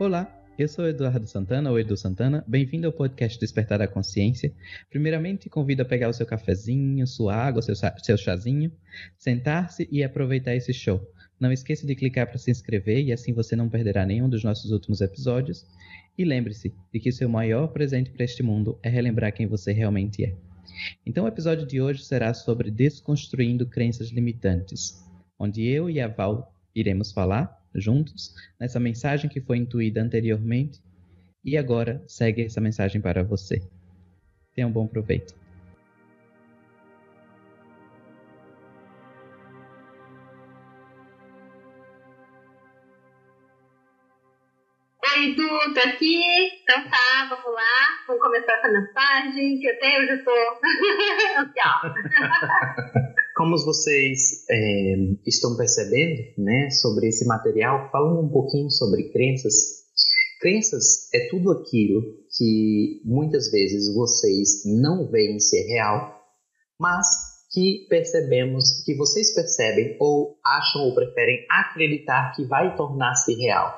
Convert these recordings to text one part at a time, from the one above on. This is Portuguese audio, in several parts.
Olá, eu sou Eduardo Santana, ou Edu Santana. Bem-vindo ao podcast Despertar da Consciência. Primeiramente, convido a pegar o seu cafezinho, sua água, seu, seu chazinho, sentar-se e aproveitar esse show. Não esqueça de clicar para se inscrever e assim você não perderá nenhum dos nossos últimos episódios. E lembre-se de que seu maior presente para este mundo é relembrar quem você realmente é. Então, o episódio de hoje será sobre desconstruindo crenças limitantes, onde eu e a Val iremos falar juntos nessa mensagem que foi intuída anteriormente e agora segue essa mensagem para você. Tenha um bom proveito. Oi, Edu, tô aqui. Então tá, vamos lá. Vamos começar essa mensagem, que até eu já tô ansiosa. Como vocês é, estão percebendo né, sobre esse material, falando um pouquinho sobre crenças. Crenças é tudo aquilo que muitas vezes vocês não veem ser real, mas que percebemos, que vocês percebem ou acham ou preferem acreditar que vai tornar-se real.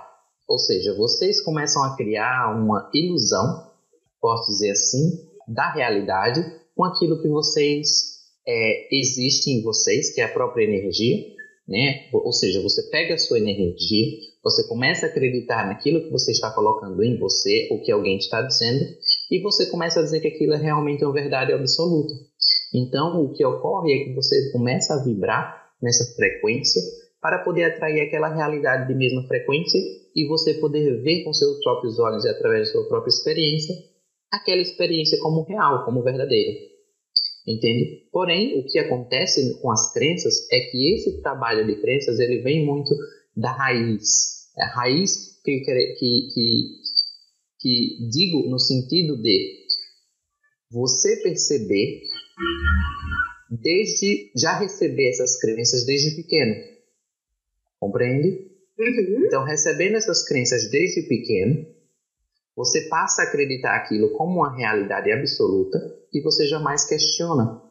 Ou seja, vocês começam a criar uma ilusão, posso dizer assim, da realidade com aquilo que vocês é, existe em vocês, que é a própria energia, né? Ou seja, você pega a sua energia, você começa a acreditar naquilo que você está colocando em você, ou que alguém está dizendo, e você começa a dizer que aquilo é realmente uma verdade absoluta. Então, o que ocorre é que você começa a vibrar nessa frequência para poder atrair aquela realidade de mesma frequência e você poder ver com seus próprios olhos e através da sua própria experiência aquela experiência como real, como verdadeira entende? Porém, o que acontece com as crenças é que esse trabalho de crenças ele vem muito da raiz. É a raiz que, que, que, que digo no sentido de você perceber desde já receber essas crenças desde pequeno. Compreende? Uhum. Então, recebendo essas crenças desde pequeno, você passa a acreditar aquilo como uma realidade absoluta e você jamais questiona.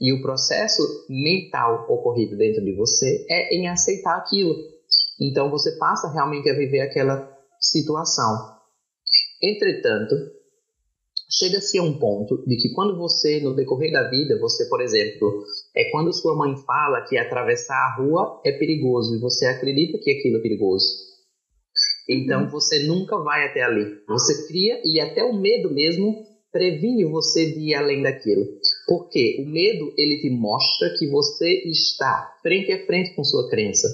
E o processo mental ocorrido dentro de você é em aceitar aquilo. Então você passa realmente a viver aquela situação. Entretanto, chega-se a um ponto de que quando você, no decorrer da vida, você, por exemplo, é quando sua mãe fala que atravessar a rua é perigoso e você acredita que aquilo é perigoso. Então uhum. você nunca vai até ali. Você cria e até o medo mesmo previne você de ir além daquilo. Porque o medo ele te mostra que você está frente a frente com sua crença.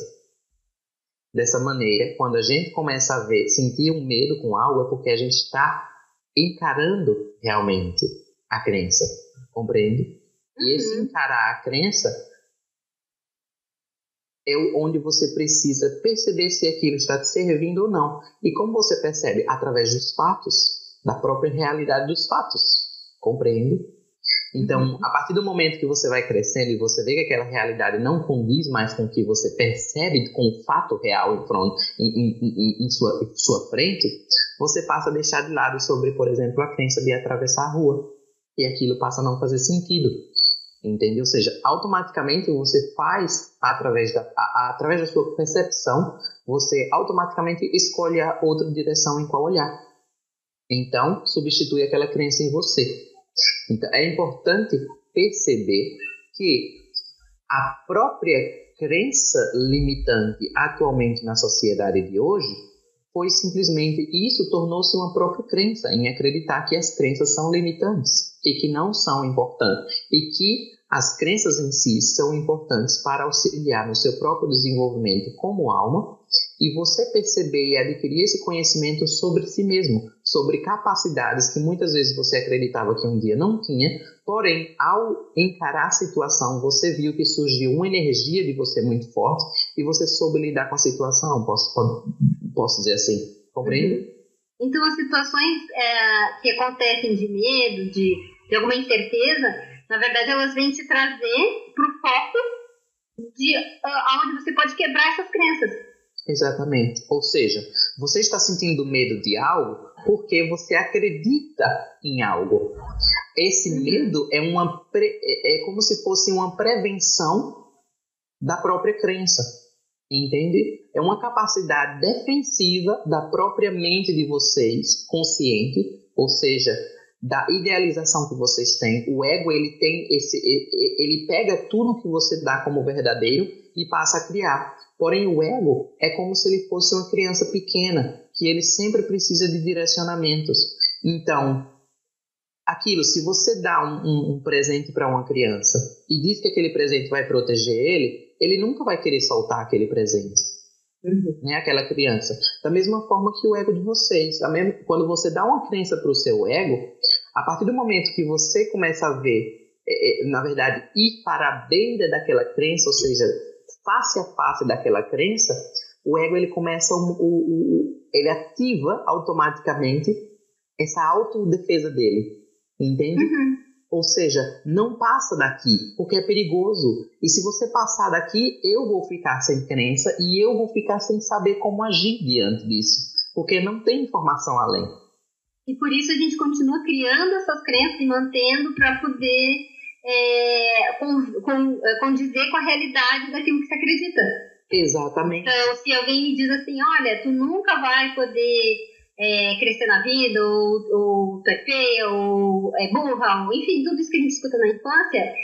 Dessa maneira, quando a gente começa a ver, sentir um medo com algo, é porque a gente está encarando realmente a crença. Compreende? E esse uhum. encarar a crença é onde você precisa perceber se aquilo está te servindo ou não. E como você percebe? Através dos fatos, da própria realidade dos fatos. Compreende? Então, uhum. a partir do momento que você vai crescendo e você vê que aquela realidade não condiz mais com o que você percebe com o fato real em, front, em, em, em, em sua, em sua frente, você passa a deixar de lado sobre, por exemplo, a crença de atravessar a rua. E aquilo passa a não fazer sentido entende? Ou seja, automaticamente você faz através da, a, através da sua percepção, você automaticamente escolhe a outra direção em qual olhar. Então, substitui aquela crença em você. Então, é importante perceber que a própria crença limitante atualmente na sociedade de hoje foi simplesmente isso tornou-se uma própria crença em acreditar que as crenças são limitantes e que não são importantes e que as crenças em si são importantes para auxiliar no seu próprio desenvolvimento como alma e você perceber e adquirir esse conhecimento sobre si mesmo, sobre capacidades que muitas vezes você acreditava que um dia não tinha, porém, ao encarar a situação, você viu que surgiu uma energia de você muito forte e você soube lidar com a situação, posso, posso dizer assim, compreende? Uhum. Então, as situações é, que acontecem de medo, de, de alguma incerteza, na verdade, elas vêm te trazer para o foco de uh, onde você pode quebrar essas crenças. Exatamente. Ou seja, você está sentindo medo de algo porque você acredita em algo. Esse uhum. medo é uma pre... É, é como se fosse uma prevenção da própria crença. Entende? É uma capacidade defensiva da própria mente de vocês, consciente, ou seja, da idealização que vocês têm. O ego, ele tem esse ele pega tudo que você dá como verdadeiro e passa a criar. Porém, o ego é como se ele fosse uma criança pequena, que ele sempre precisa de direcionamentos. Então, aquilo, se você dá um, um, um presente para uma criança e diz que aquele presente vai proteger ele, ele nunca vai querer soltar aquele presente. Uhum. Né, aquela criança. Da mesma forma que o ego de vocês. Mesma, quando você dá uma crença para o seu ego, a partir do momento que você começa a ver, é, é, na verdade, ir para a beira daquela crença, ou seja, face a face daquela crença, o ego ele começa, o, o, o ele ativa automaticamente essa autodefesa dele, entende? Uhum. Ou seja, não passa daqui, porque é perigoso. E se você passar daqui, eu vou ficar sem crença e eu vou ficar sem saber como agir diante disso, porque não tem informação além. E por isso a gente continua criando essas crenças e mantendo para poder é, com, com, condizer com a realidade daquilo que você acredita. Exatamente. Então, se alguém me diz assim, olha, tu nunca vai poder é, crescer na vida, ou, ou tu é feia, ou é burra, ou, enfim, tudo isso que a gente escuta na infância,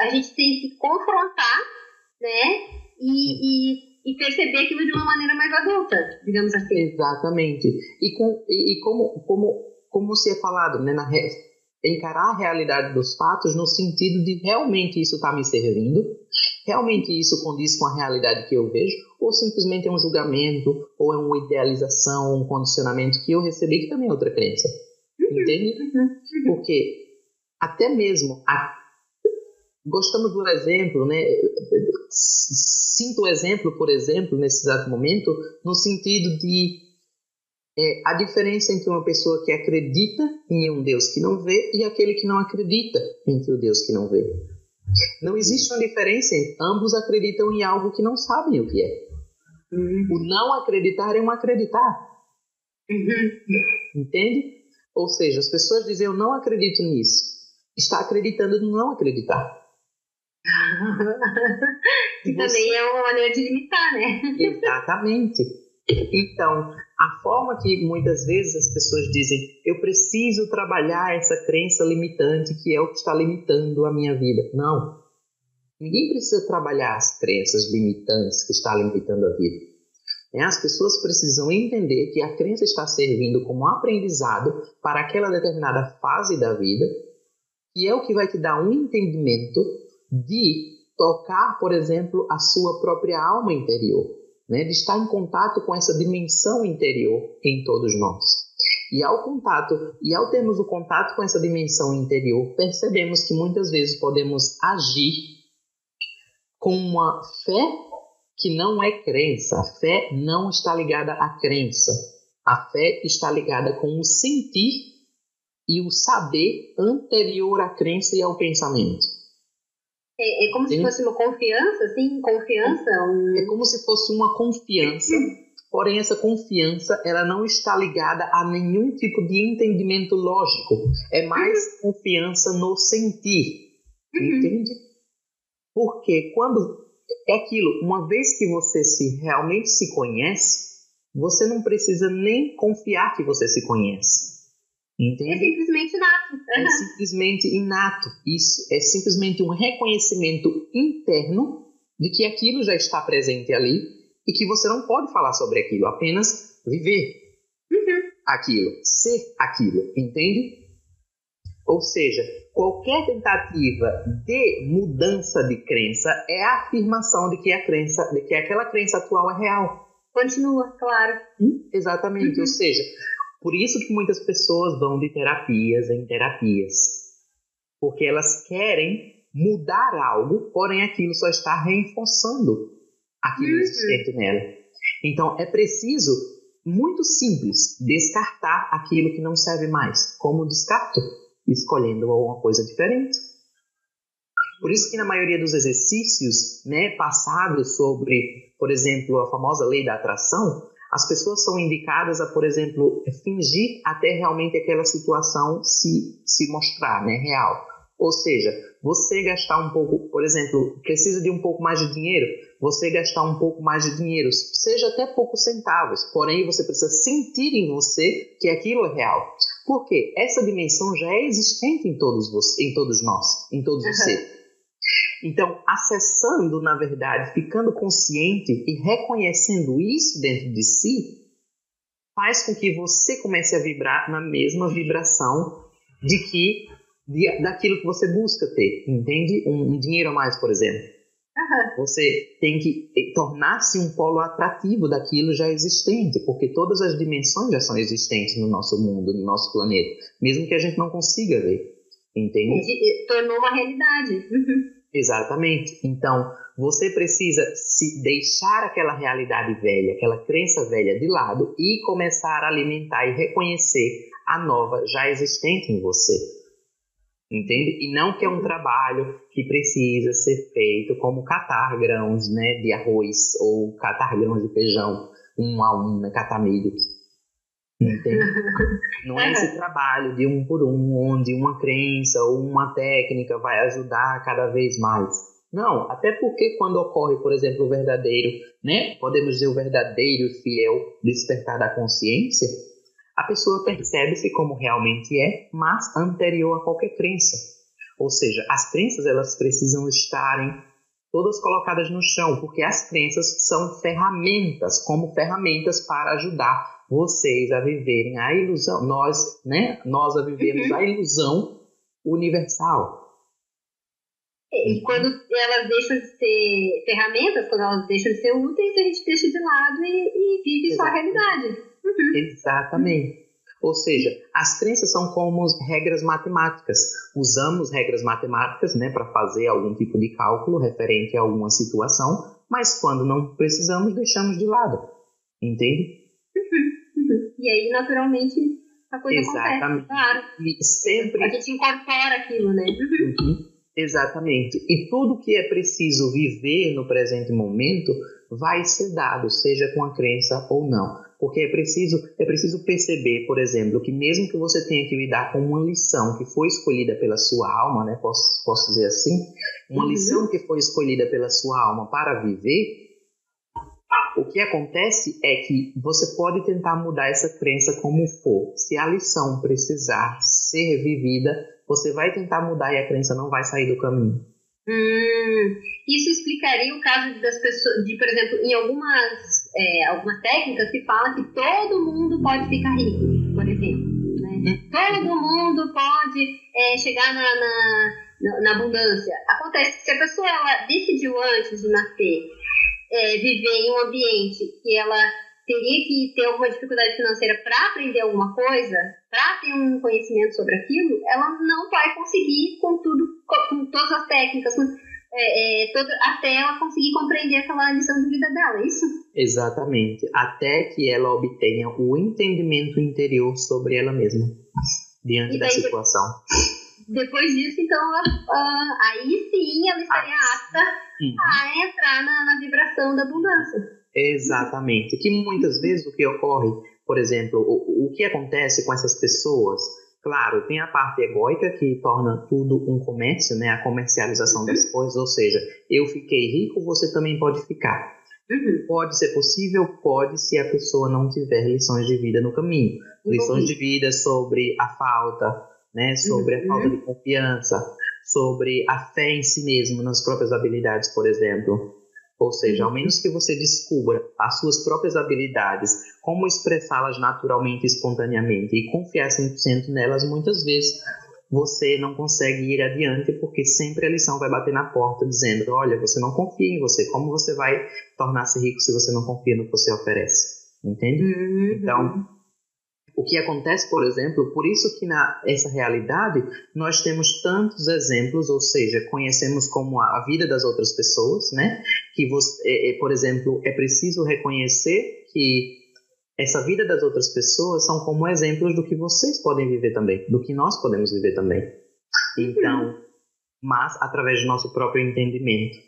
a gente tem que confrontar, né? E, e, e, perceber aquilo de uma maneira mais adulta, digamos assim. Exatamente. E, com, e, e como, como, como se é falado, né, na, encarar a realidade dos fatos no sentido de realmente isso está me servindo, realmente isso condiz com a realidade que eu vejo, ou simplesmente é um julgamento, ou é uma idealização, um condicionamento que eu recebi que também é outra crença. Uhum. Entende? Uhum. Porque até mesmo a... gostamos do exemplo, né? Sinto o exemplo, por exemplo, nesse exato momento, no sentido de é a diferença entre uma pessoa que acredita em um Deus que não vê e aquele que não acredita entre o Deus que não vê. Não existe uma diferença entre ambos acreditam em algo que não sabem o que é. Uhum. O não acreditar é um acreditar. Uhum. Entende? Ou seja, as pessoas dizem eu não acredito nisso. Está acreditando no não acreditar. que você... também é uma maneira de limitar, né? Exatamente. Então, a forma que muitas vezes as pessoas dizem, eu preciso trabalhar essa crença limitante que é o que está limitando a minha vida. Não. Ninguém precisa trabalhar as crenças limitantes que está limitando a vida. É, as pessoas precisam entender que a crença está servindo como aprendizado para aquela determinada fase da vida, que é o que vai te dar um entendimento de tocar, por exemplo, a sua própria alma interior né, de estar em contato com essa dimensão interior em todos nós. E ao contato, e ao termos o contato com essa dimensão interior, percebemos que muitas vezes podemos agir com uma fé que não é crença. A fé não está ligada à crença. A fé está ligada com o sentir e o saber anterior à crença e ao pensamento. É, é como Sim. se fosse uma confiança, assim? Confiança? Um... É como se fosse uma confiança, porém essa confiança ela não está ligada a nenhum tipo de entendimento lógico. É mais uhum. confiança no sentir. Uhum. Entende? Porque quando é aquilo, uma vez que você se realmente se conhece, você não precisa nem confiar que você se conhece. Entende? É simplesmente inato. É simplesmente inato. Isso é simplesmente um reconhecimento interno de que aquilo já está presente ali e que você não pode falar sobre aquilo, apenas viver uhum. aquilo, ser aquilo, entende? Ou seja, qualquer tentativa de mudança de crença é a afirmação de que a crença, de que aquela crença atual é real. Continua, claro. Hum? Exatamente. Uhum. Ou seja, por isso que muitas pessoas vão de terapias em terapias. Porque elas querem mudar algo, porém aquilo só está reforçando aquilo uhum. existente nela. Então é preciso, muito simples, descartar aquilo que não serve mais. Como descarto? Escolhendo alguma coisa diferente. Por isso que na maioria dos exercícios né, passados sobre, por exemplo, a famosa lei da atração, as pessoas são indicadas a, por exemplo, fingir até realmente aquela situação se, se mostrar né, real. Ou seja, você gastar um pouco, por exemplo, precisa de um pouco mais de dinheiro, você gastar um pouco mais de dinheiro, seja até poucos centavos, porém você precisa sentir em você que aquilo é real. Porque essa dimensão já é existente em todos, você, em todos nós, em todos uhum. vocês. Então, acessando, na verdade, ficando consciente e reconhecendo isso dentro de si, faz com que você comece a vibrar na mesma vibração de que de, daquilo que você busca ter, entende? Um, um dinheiro a mais, por exemplo. Uhum. Você tem que tornar-se um polo atrativo daquilo já existente, porque todas as dimensões já são existentes no nosso mundo, no nosso planeta, mesmo que a gente não consiga ver, entende? Tornou uma realidade. Exatamente. Então, você precisa se deixar aquela realidade velha, aquela crença velha de lado e começar a alimentar e reconhecer a nova já existente em você. Entende? E não que é um trabalho que precisa ser feito como catar grãos né, de arroz ou catar grãos de feijão, um a um, né, catar milho. Entende? Não é esse trabalho de um por um, onde uma crença ou uma técnica vai ajudar cada vez mais. Não, até porque quando ocorre, por exemplo, o verdadeiro, né? Podemos dizer o verdadeiro fiel despertar da consciência, a pessoa percebe-se como realmente é, mas anterior a qualquer crença. Ou seja, as crenças elas precisam estarem todas colocadas no chão, porque as crenças são ferramentas, como ferramentas para ajudar vocês a viverem a ilusão, nós, né, nós a vivermos uhum. a ilusão universal. E quando elas deixam de ser ferramentas, quando elas deixam de ser úteis, a gente deixa de lado e, e vive Exatamente. só a realidade. Uhum. Exatamente. Ou seja, as crenças são como regras matemáticas. Usamos regras matemáticas né, para fazer algum tipo de cálculo referente a alguma situação, mas quando não precisamos, deixamos de lado. Entende? E aí, naturalmente, a coisa Exatamente. acontece. Claro. E sempre... A gente incorpora aquilo, né? Uhum. Exatamente. E tudo que é preciso viver no presente momento vai ser dado, seja com a crença ou não. Porque é preciso, é preciso perceber, por exemplo, que mesmo que você tenha que lidar com uma lição que foi escolhida pela sua alma, né, posso, posso dizer assim, uma uhum. lição que foi escolhida pela sua alma para viver, o que acontece é que você pode tentar mudar essa crença como for. Se a lição precisar ser vivida, você vai tentar mudar e a crença não vai sair do caminho. Hum, isso explicaria o caso das pessoas, de por exemplo, em algumas, é, algumas técnicas se fala que todo mundo pode ficar rico, por exemplo. Né? Hum. Todo mundo pode é, chegar na, na, na, abundância. Acontece que se a pessoa ela decidiu antes de nascer é, viver em um ambiente que ela teria que ter alguma dificuldade financeira para aprender alguma coisa, para ter um conhecimento sobre aquilo, ela não vai conseguir com tudo, com, todas as técnicas, com, é, é, todo, até ela conseguir compreender aquela lição de vida dela, é isso? Exatamente, até que ela obtenha o entendimento interior sobre ela mesma, diante da situação. Depois disso, então, uh, aí sim ela estaria ah, apta a entrar na, na vibração da abundância. Exatamente. Que muitas vezes o que ocorre, por exemplo, o, o que acontece com essas pessoas, claro, tem a parte egóica que torna tudo um comércio, né? A comercialização uhum. das coisas, ou seja, eu fiquei rico, você também pode ficar. Uhum. Pode ser possível, pode se a pessoa não tiver lições de vida no caminho. Lições de vida sobre a falta, né? Sobre uhum. a falta de confiança, sobre a fé em si mesmo, nas próprias habilidades, por exemplo. Ou seja, ao uhum. menos que você descubra as suas próprias habilidades, como expressá-las naturalmente, espontaneamente e confiar 100% nelas, muitas vezes você não consegue ir adiante porque sempre a lição vai bater na porta dizendo: olha, você não confia em você, como você vai tornar-se rico se você não confia no que você oferece? Entende? Uhum. Então, o que acontece, por exemplo, por isso que na essa realidade nós temos tantos exemplos, ou seja, conhecemos como a, a vida das outras pessoas, né? Que você, é, é, por exemplo, é preciso reconhecer que essa vida das outras pessoas são como exemplos do que vocês podem viver também, do que nós podemos viver também. Então, mas através do nosso próprio entendimento.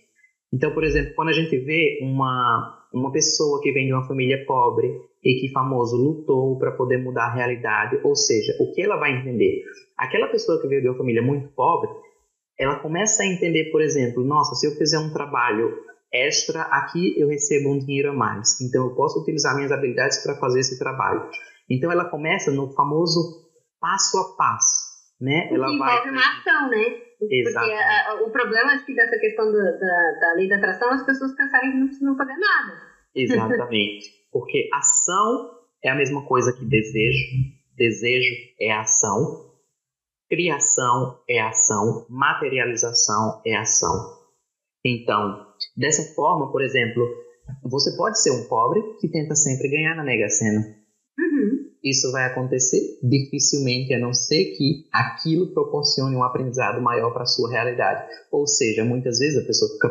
Então, por exemplo, quando a gente vê uma, uma pessoa que vem de uma família pobre e que famoso lutou para poder mudar a realidade, ou seja, o que ela vai entender? Aquela pessoa que veio de uma família muito pobre, ela começa a entender, por exemplo, nossa, se eu fizer um trabalho extra, aqui eu recebo um dinheiro a mais. Então eu posso utilizar minhas habilidades para fazer esse trabalho. Então ela começa no famoso passo a passo, né? Ela envolve vai... uma ação, né? Exato. Porque a, a, o problema acho que dessa questão da, da, da lei da atração, as pessoas pensarem que não precisam fazer nada. Exatamente. Porque ação é a mesma coisa que desejo. Desejo é ação. Criação é ação. Materialização é ação. Então, dessa forma, por exemplo, você pode ser um pobre que tenta sempre ganhar na Mega Sena. Uhum. Isso vai acontecer dificilmente, a não ser que aquilo proporcione um aprendizado maior para a sua realidade. Ou seja, muitas vezes a pessoa fica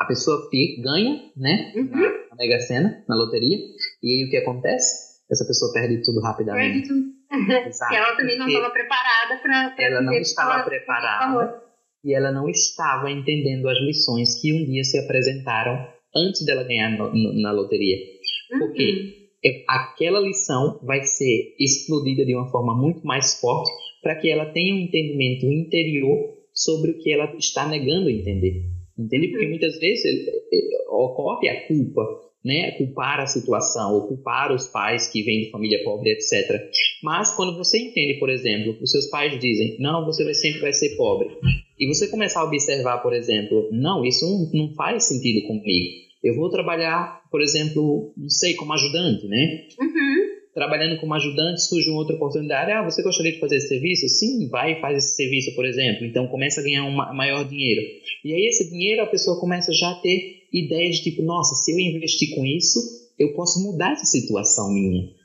a pessoa fica, ganha, né? Uhum. Na Mega Sena, na loteria. E aí o que acontece? Essa pessoa perde tudo rapidamente. Perde tudo. Exato, ela também não estava preparada para. Ela não estava preparada. E ela não estava entendendo as lições que um dia se apresentaram antes dela ganhar no, no, na loteria. Uhum. Porque aquela lição vai ser explodida de uma forma muito mais forte para que ela tenha um entendimento interior sobre o que ela está negando entender. Entende? Porque uhum. muitas vezes ocorre a culpa, né? Culpar a situação, ou culpar os pais que vêm de família pobre, etc. Mas quando você entende, por exemplo, os seus pais dizem, não, você vai, sempre vai ser pobre. E você começar a observar, por exemplo, não, isso não, não faz sentido comigo. Eu vou trabalhar, por exemplo, não sei, como ajudante, né? Uhum trabalhando como ajudante, surge uma outra oportunidade. Ah, você gostaria de fazer esse serviço? Sim, vai e faz esse serviço, por exemplo. Então começa a ganhar um maior dinheiro. E aí esse dinheiro a pessoa começa já a ter ideias de tipo, nossa, se eu investir com isso, eu posso mudar essa situação minha.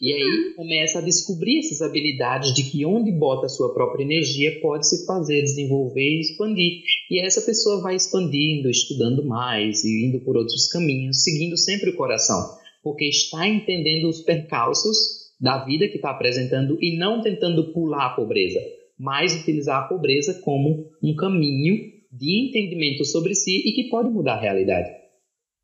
E aí uhum. começa a descobrir essas habilidades de que onde bota a sua própria energia pode se fazer, desenvolver e expandir. E essa pessoa vai expandindo, estudando mais e indo por outros caminhos, seguindo sempre o coração porque está entendendo os percalços da vida que está apresentando e não tentando pular a pobreza, mas utilizar a pobreza como um caminho de entendimento sobre si e que pode mudar a realidade.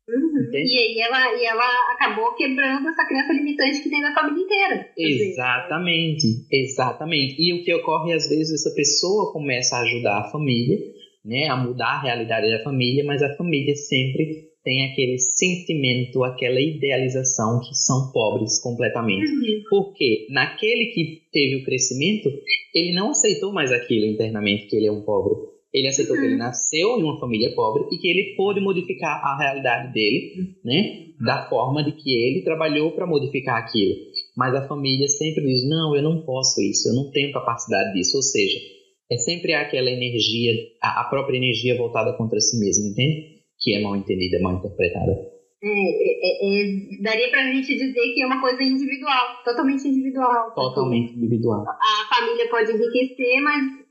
Uhum. E aí ela, e ela acabou quebrando essa crença limitante que tem na família inteira. Exatamente, exatamente. E o que ocorre às vezes essa pessoa começa a ajudar a família, né, a mudar a realidade da família, mas a família sempre tem aquele sentimento, aquela idealização que são pobres completamente. Uhum. Porque naquele que teve o crescimento, ele não aceitou mais aquilo internamente, que ele é um pobre. Ele aceitou uhum. que ele uhum. nasceu em uma família pobre e que ele pôde modificar a realidade dele, né? Da forma de que ele trabalhou para modificar aquilo. Mas a família sempre diz: não, eu não posso isso, eu não tenho capacidade disso. Ou seja, é sempre aquela energia, a própria energia voltada contra si mesmo, entende? que é mal entendida, mal interpretada. É, é, é, daria pra gente dizer que é uma coisa individual, totalmente individual. Totalmente individual. A família pode enriquecer, mas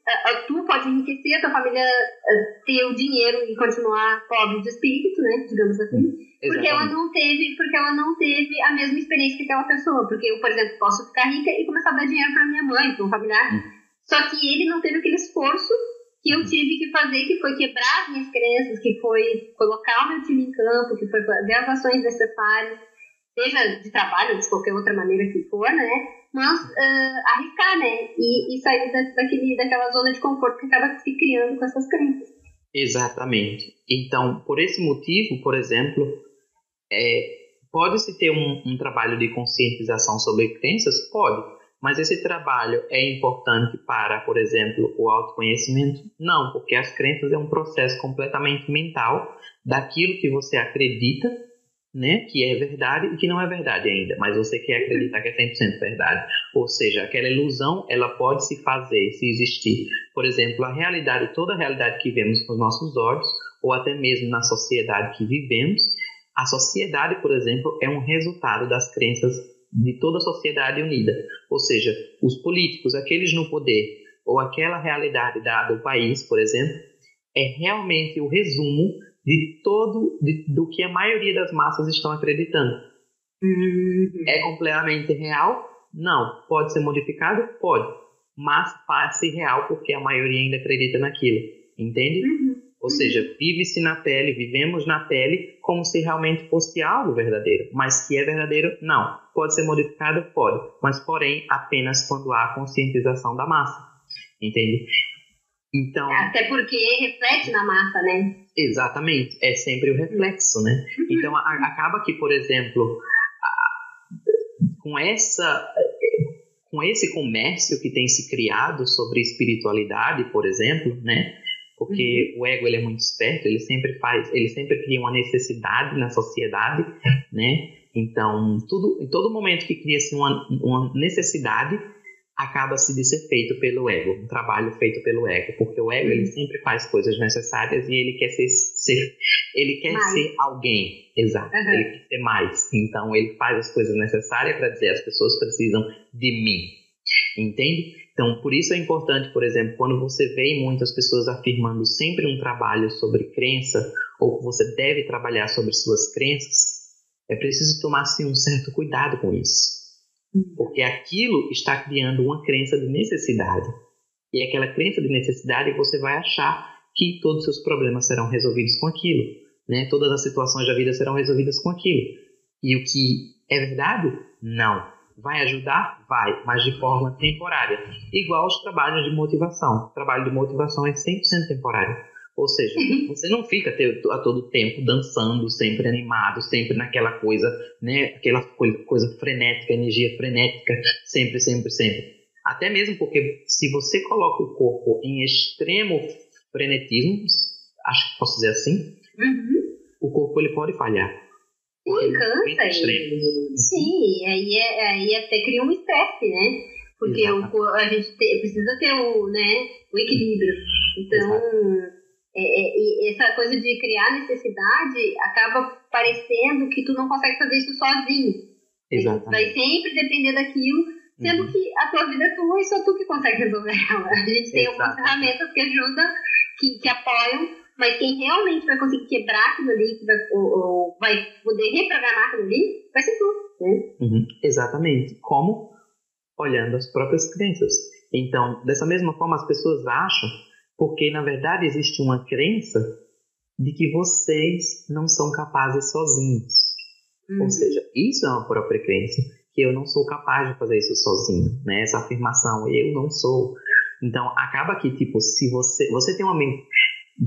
tu pode enriquecer, a tua família a, ter o dinheiro e continuar pobre de espírito, né, digamos assim. Hum, porque ela não teve, porque ela não teve a mesma experiência que aquela pessoa. Porque eu, por exemplo, posso ficar rica e começar a dar dinheiro para minha mãe, para um familiar. Hum. Só que ele não teve aquele esforço que eu tive que fazer, que foi quebrar as minhas crenças, que foi colocar o meu time em campo, que foi fazer as ações necessárias, seja de trabalho de qualquer outra maneira que for, né? Mas uh, arriscar, né? E, e sair da, daquele, daquela zona de conforto que acaba se criando com essas crenças. Exatamente. Então, por esse motivo, por exemplo, é, pode-se ter um, um trabalho de conscientização sobre crenças? Pode mas esse trabalho é importante para, por exemplo, o autoconhecimento? Não, porque as crenças é um processo completamente mental daquilo que você acredita, né, que é verdade e que não é verdade ainda, mas você quer acreditar que é 100% verdade. Ou seja, aquela ilusão, ela pode se fazer, se existir. Por exemplo, a realidade, toda a realidade que vemos com os nossos olhos, ou até mesmo na sociedade que vivemos, a sociedade, por exemplo, é um resultado das crenças de toda a sociedade unida. Ou seja, os políticos, aqueles no poder, ou aquela realidade da, do país, por exemplo, é realmente o resumo de todo de, do que a maioria das massas estão acreditando. Uhum. É completamente real? Não. Pode ser modificado? Pode. Mas faz-se real porque a maioria ainda acredita naquilo. Entende? Uhum. Ou seja, vive-se na pele, vivemos na pele como se realmente fosse algo verdadeiro. Mas que é verdadeiro, não. Pode ser modificado? Pode. Mas, porém, apenas quando há conscientização da massa. Entende? Então, Até porque reflete na massa, né? exatamente, é sempre o reflexo, né? Uhum. Então, a- acaba que, por exemplo, a- com essa com esse comércio que tem se criado sobre espiritualidade, por exemplo, né? Porque o ego ele é muito esperto, ele sempre faz, ele sempre cria uma necessidade na sociedade, né? Então, tudo, em todo momento que cria-se uma, uma necessidade, acaba-se de ser feito pelo ego, um trabalho feito pelo ego, porque o ego ele sempre faz coisas necessárias e ele quer ser, ser ele quer Mais. ser alguém, exato, Aham. ele quer ser mais. Então, ele faz as coisas necessárias para dizer as pessoas precisam de mim, entende? Então, por isso é importante, por exemplo, quando você vê muitas pessoas afirmando sempre um trabalho sobre crença, ou que você deve trabalhar sobre suas crenças, é preciso tomar sim, um certo cuidado com isso. Porque aquilo está criando uma crença de necessidade. E aquela crença de necessidade você vai achar que todos os seus problemas serão resolvidos com aquilo. Né? Todas as situações da vida serão resolvidas com aquilo. E o que é verdade? Não. Vai ajudar? Vai, mas de forma temporária. Igual aos trabalhos de motivação. O trabalho de motivação é 100% temporário. Ou seja, você não fica a todo tempo dançando, sempre animado, sempre naquela coisa, né? Aquela coisa, coisa frenética, energia frenética, sempre, sempre, sempre. Até mesmo porque se você coloca o corpo em extremo frenetismo, acho que posso dizer assim, Uhum. o corpo ele pode falhar. Sim, cansa. E, sim, aí, é, aí até cria um estresse, né? Porque o, Exato. a gente te- precisa ter o, né, o equilíbrio. Então, é, é, essa coisa de criar necessidade acaba parecendo que tu não consegue fazer isso sozinho. Vai Exatamente. sempre depender daquilo, sendo Uhum. que a tua vida é tua e só tu que consegue resolver ela. A gente tem algumas ferramentas que ajudam, que, que apoiam, mas quem realmente vai conseguir quebrar aquilo ali, que vai, ou, ou vai poder reprogramar aquilo ali, vai ser tu. Né? Uhum, Exatamente. Como? Olhando as próprias crenças. Então, dessa mesma forma, as pessoas acham, porque na verdade existe uma crença de que vocês não são capazes sozinhos. Uhum. Ou seja, isso é uma própria crença, que eu não sou capaz de fazer isso sozinho, né? Essa afirmação, eu não sou. Então, acaba que, tipo, se você, você tem uma mente,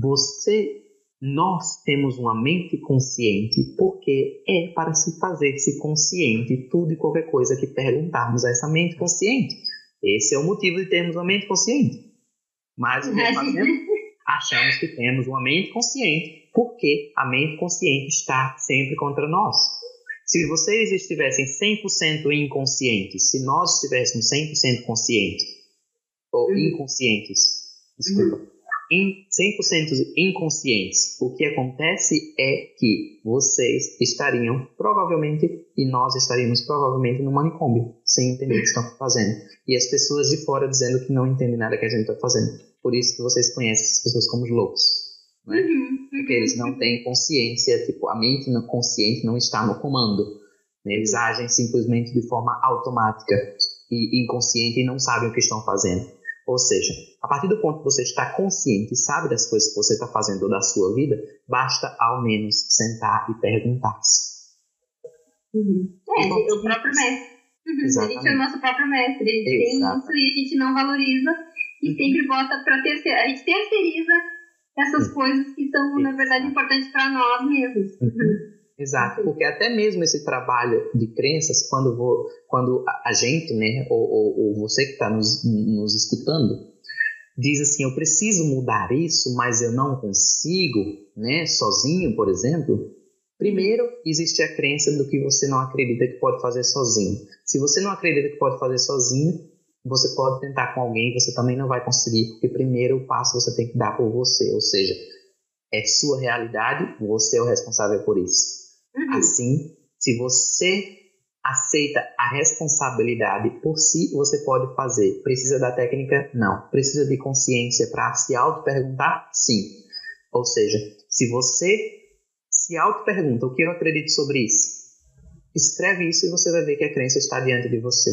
você, nós temos uma mente consciente, porque é para se fazer-se consciente tudo e qualquer coisa que perguntarmos a essa mente consciente. Esse é o motivo de termos uma mente consciente. Mas o que fazemos? Achamos que temos uma mente consciente, porque a mente consciente está sempre contra nós. Se vocês estivessem 100% inconscientes, se nós estivéssemos 100% conscientes, ou Uhum. inconscientes, desculpa, in- 100% inconscientes, o que acontece é que vocês estariam provavelmente, e nós estaríamos provavelmente no manicômio, sem entender o que estão fazendo. E as pessoas de fora dizendo que não entendem nada que a gente está fazendo. Por isso que vocês conhecem as pessoas como os loucos. Né? Uhum. porque eles não têm consciência, tipo, a mente não consciente não está no comando. né? Eles agem simplesmente de forma automática e inconsciente e não sabem o que estão fazendo. Ou seja, a partir do ponto que você está consciente e sabe das coisas que você está fazendo da sua vida, basta ao menos sentar e perguntar-se. Uhum. É, Igual o próprio mestre. Uhum. A gente é o nosso próprio mestre. A gente tem isso e a gente não valoriza e sempre bota pra terceira. A gente terceiriza essas coisas que são, na verdade, importantes pra nós mesmos. Uhum. Exato, porque até mesmo esse trabalho de crenças, quando, vou, quando a, a gente, né, ou, ou, ou você que está nos, nos escutando, diz assim, eu preciso mudar isso, mas eu não consigo, né, sozinho, por exemplo. Primeiro, existe a crença do que você não acredita que pode fazer sozinho. Se você não acredita que pode fazer sozinho, você pode tentar com alguém, você também não vai conseguir, porque primeiro o passo você tem que dar por você, ou seja, é sua realidade, você é o responsável por isso. Uhum. Assim, se você aceita a responsabilidade por si, você pode fazer. Precisa da técnica? Não. Precisa de consciência para se auto-perguntar? Sim. Ou seja, se você se auto-pergunta o que eu acredito sobre isso, escreve isso e você vai ver que a crença está diante de você.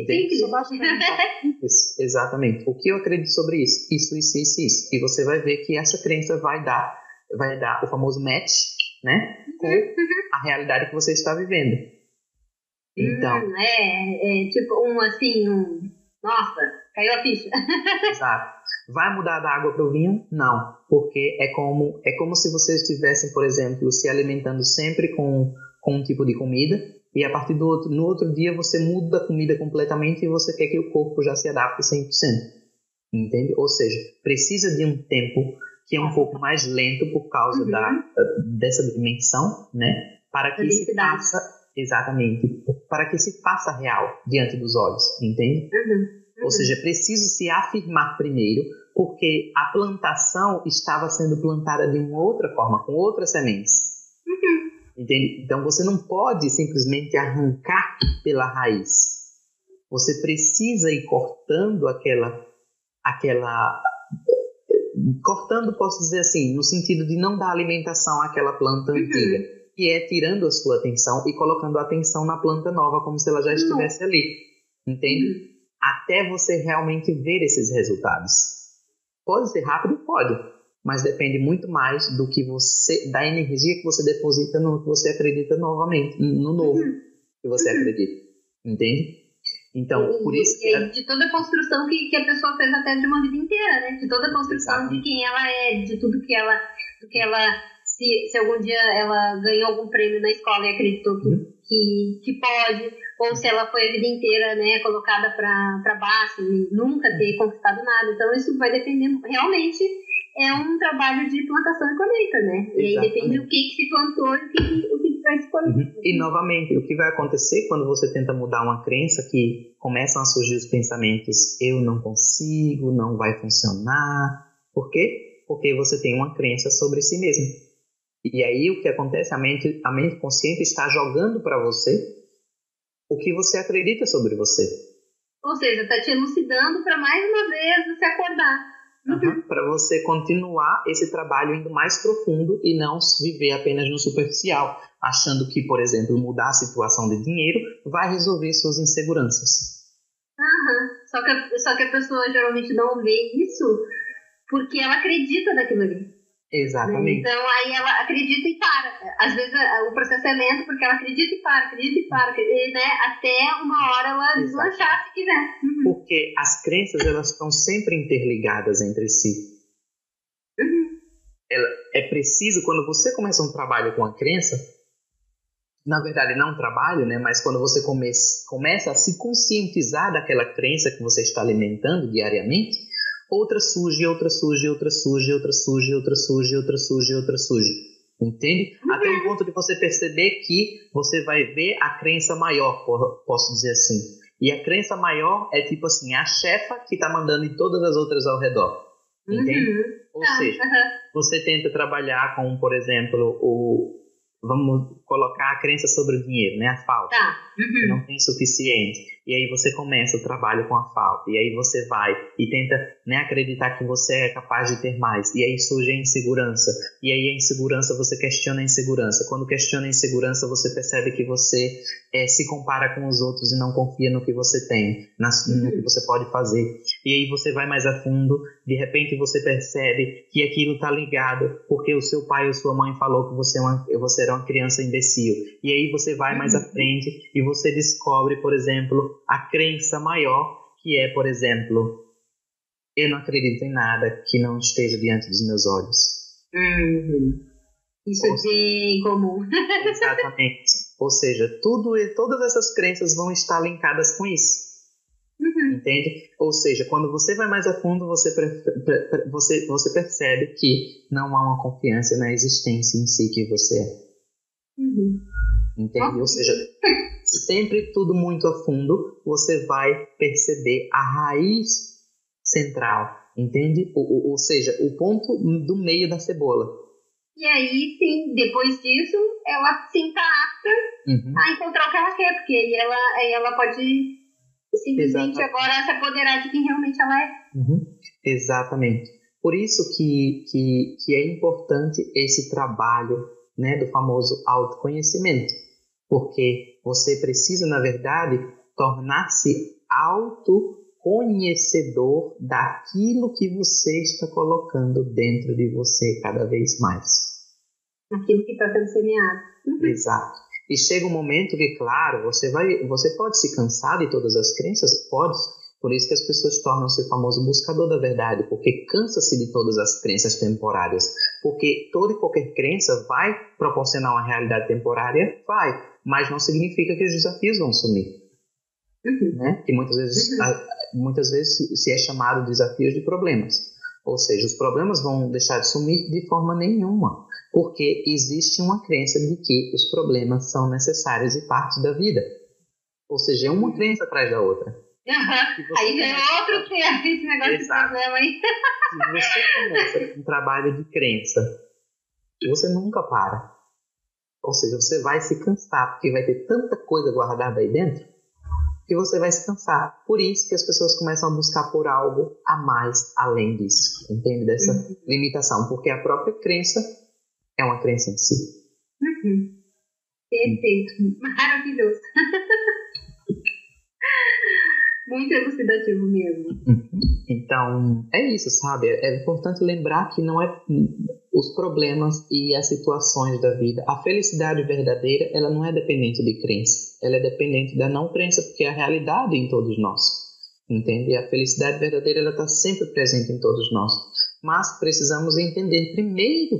Uhum. Simples. Só basta. Exatamente. O que eu acredito sobre isso? Isso, isso, isso, isso. E você vai ver que essa crença vai dar, vai dar o famoso match, né? Com a realidade que você está vivendo. Então, Hum, é, é tipo um assim, um. Nossa, caiu a ficha. exato. Vai mudar da água para o vinho? Não, porque é como, é como se vocês estivessem, por exemplo, se alimentando sempre com, com um tipo de comida e a partir do outro, no outro dia você muda a comida completamente e você quer que o corpo já se adapte 100%. Entende? Ou seja, precisa de um tempo que é um pouco mais lento por causa uhum. da, dessa dimensão, né? Para que se faça exatamente, para que se faça real diante dos olhos, entende? Uhum. Uhum. Ou seja, é preciso se afirmar primeiro, porque a plantação estava sendo plantada de uma outra forma, com outras sementes. Uhum. Entende? Então você não pode simplesmente arrancar pela raiz. Você precisa ir cortando aquela aquela cortando, posso dizer assim, no sentido de não dar alimentação àquela planta uhum. antiga, que é tirando a sua atenção e colocando a atenção na planta nova, como se ela já estivesse ali. Entende? Uhum. Até você realmente ver esses resultados. Pode ser rápido? Pode. Mas depende muito mais do que você, da energia que você deposita no que você acredita novamente, no novo uhum. que você uhum. acredita. Entende? Então, e, por isso que. De toda a construção que, que a pessoa fez até de uma vida inteira, né? De toda a construção Exato. de quem ela é, de tudo que ela. Do que ela se, se algum dia ela ganhou algum prêmio na escola e acreditou que, uhum. que, que pode, ou se ela foi a vida inteira né, colocada para baixo e nunca ter conquistado nada. Então, isso vai depender. Realmente é um trabalho de plantação e colheita, né? E aí depende do que, que se plantou e o que, o que vai se colher. Uhum. E, novamente, o que vai acontecer quando você tenta mudar uma crença que começam a surgir os pensamentos eu não consigo, não vai funcionar. Por quê? Porque você tem uma crença sobre si mesmo. E aí o que acontece? A mente, a mente consciente está jogando para você o que você acredita sobre você. Ou seja, está te elucidando para mais uma vez você acordar. Uhum. Para você continuar esse trabalho indo mais profundo e não viver apenas no superficial, achando que, por exemplo, mudar a situação de dinheiro vai resolver suas inseguranças. Uhum. Só, que, só que a pessoa geralmente não vê isso porque ela acredita naquilo ali. Exatamente. Então aí ela acredita e para. Às vezes o processo é lento porque ela acredita e para, acredita e para, e, né? até uma hora ela deslanchar se quiser. Uhum. Porque as crenças elas estão sempre interligadas entre si. Uhum. Ela, é preciso quando você começa um trabalho com a crença, na verdade não um trabalho, né? Mas quando você come, começa a se conscientizar daquela crença que você está alimentando diariamente outra surge, outra surge, outra surge, outra surge, outra surge, outra surge, outra surge. Entende? Até o ponto de você perceber que você vai ver a crença maior, posso dizer assim. E a crença maior é tipo assim, a chefa que está mandando em todas as outras ao redor. Entende? Uhum. Ou ah, seja, você tenta trabalhar com, por exemplo, o, vamos colocar a crença sobre o dinheiro, né? A falta. Tá. Uhum. Que não tem suficiente. E aí você começa o trabalho com a falta. E aí você vai e tenta né, acreditar que você é capaz de ter mais. E aí surge a insegurança. E aí a insegurança, você questiona a insegurança. Quando questiona a insegurança, você percebe que você é, se compara com os outros e não confia no que você tem, na, no que você pode fazer. E aí você vai mais a fundo, de repente você percebe que aquilo está ligado porque o seu pai ou sua mãe falou que você, é uma, você era uma criança imbecil. E aí você vai mais à uhum. frente e você descobre, por exemplo, a crença maior, que é, por exemplo, eu não acredito em nada que não esteja diante dos meus olhos. Uhum. Isso Ou, é bem comum. exatamente. Ou seja, tudo, todas essas crenças vão estar linkadas com isso. Uhum. Entende? Ou seja, quando você vai mais a fundo, você, você, você percebe que não há uma confiança na existência em si que você é. Uhum. Entende? Ou seja, sempre tudo muito a fundo, você vai perceber a raiz central, entende? Ou, ou, seja, o ponto do meio da cebola. E aí, sim, depois disso, ela sim tá apta uhum. a encontrar o que ela quer, porque aí ela, aí ela pode simplesmente Exatamente. agora se apoderar de quem realmente ela é. Uhum. Exatamente. Por isso que, que, que é importante esse trabalho né, do famoso autoconhecimento porque você precisa, na verdade, tornar-se autoconhecedor daquilo que você está colocando dentro de você cada vez mais. Aquilo que está sendo semeado. Uhum. Exato. E chega um momento que, claro, você vai, você pode se cansar de todas as crenças, pode, Por isso que as pessoas tornam-se o famoso buscador da verdade, porque cansa-se de todas as crenças temporárias. Porque toda e qualquer crença vai proporcionar uma realidade temporária? Vai, mas não significa que os desafios vão sumir. Uhum. Né? Que muitas vezes, uhum. muitas vezes se é chamado de desafios de problemas. Ou seja, os problemas vão deixar de sumir de forma nenhuma, porque existe uma crença de que os problemas são necessários e parte da vida. Ou seja, é uma uhum. crença atrás da outra. Uhum. Aí já é outro que é esse negócio Exato. de problema aí. Se você começa um trabalho de crença, você nunca para. Ou seja, você vai se cansar, porque vai ter tanta coisa guardada aí dentro, que você vai se cansar. Por isso que as pessoas começam a buscar por algo a mais além disso. Entende? Dessa uhum. limitação. Porque a própria crença é uma crença em si. Uhum. Perfeito. Maravilhoso. muito elucidativo mesmo. Uhum. Então, é isso, sabe? É importante lembrar que não é os problemas e as situações da vida. A felicidade verdadeira, ela não é dependente de crença. Ela é dependente da não crença, porque é a realidade em todos nós. Entende? A felicidade verdadeira, ela está sempre presente em todos nós. Mas precisamos entender primeiro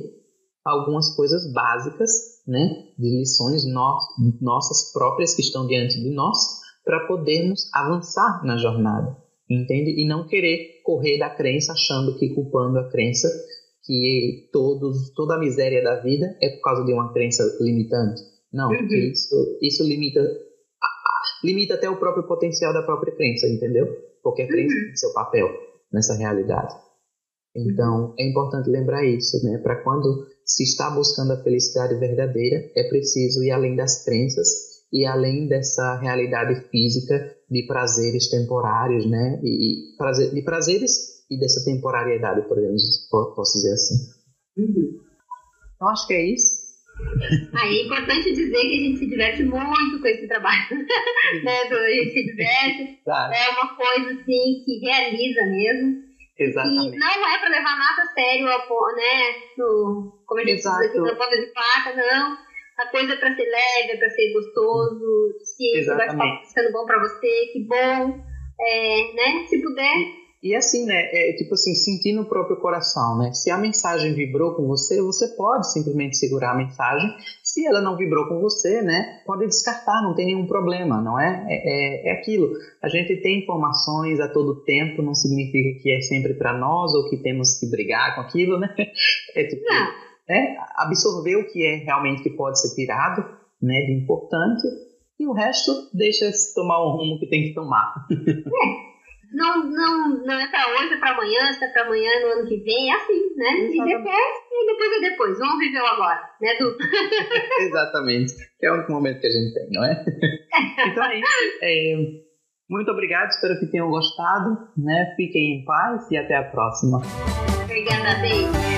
algumas coisas básicas, né? De lições no nossas próprias que estão diante de nós para podermos avançar na jornada, entende? E não querer correr da crença achando que culpando a crença que todos, toda a miséria da vida é por causa de uma crença limitante. Não, uhum. isso, isso limita, limita até o próprio potencial da própria crença, entendeu? Porque a crença uhum. tem seu papel nessa realidade. Então, é importante lembrar isso, né? Para quando se está buscando a felicidade verdadeira, é preciso ir além das crenças e além dessa realidade física de prazeres temporários, né? E, prazer, de prazeres e dessa temporariedade, podemos, posso dizer assim. Uhum. Então acho que é isso. Ah, é importante dizer que a gente se diverte muito com esse trabalho, né? Do, a gente se diverte, claro. é uma coisa assim que realiza mesmo. Exatamente. E não é para levar nada a sério, né? No, como a gente Exato. diz aqui, na ponta de faca, não a coisa é para ser leve, é para ser gostoso, se esse bate-papo está sendo bom para você, que bom, é, né? Se puder. E, e assim, né? É, tipo assim, sentir no próprio coração, né? Se a mensagem vibrou com você, você pode simplesmente segurar a mensagem. Se ela não vibrou com você, né? Pode descartar, não tem nenhum problema, não é? É, é, é aquilo. A gente tem informações a todo tempo, não significa que é sempre para nós ou que temos que brigar com aquilo, né? É tipo. Não né, absorver o que é realmente que pode ser tirado né, de importante e o resto deixa se tomar o rumo que tem que tomar. É. Não, não, não é para hoje, é para amanhã, se é para amanhã, no ano que vem, é assim, né? Exatamente. E depois, e depois é depois. Vamos viver o agora, né, Du? Exatamente. Que é o único momento que a gente tem, não é? então é isso. É, muito obrigado, espero que tenham gostado, né? Fiquem em paz e até a próxima. Obrigada, beijo.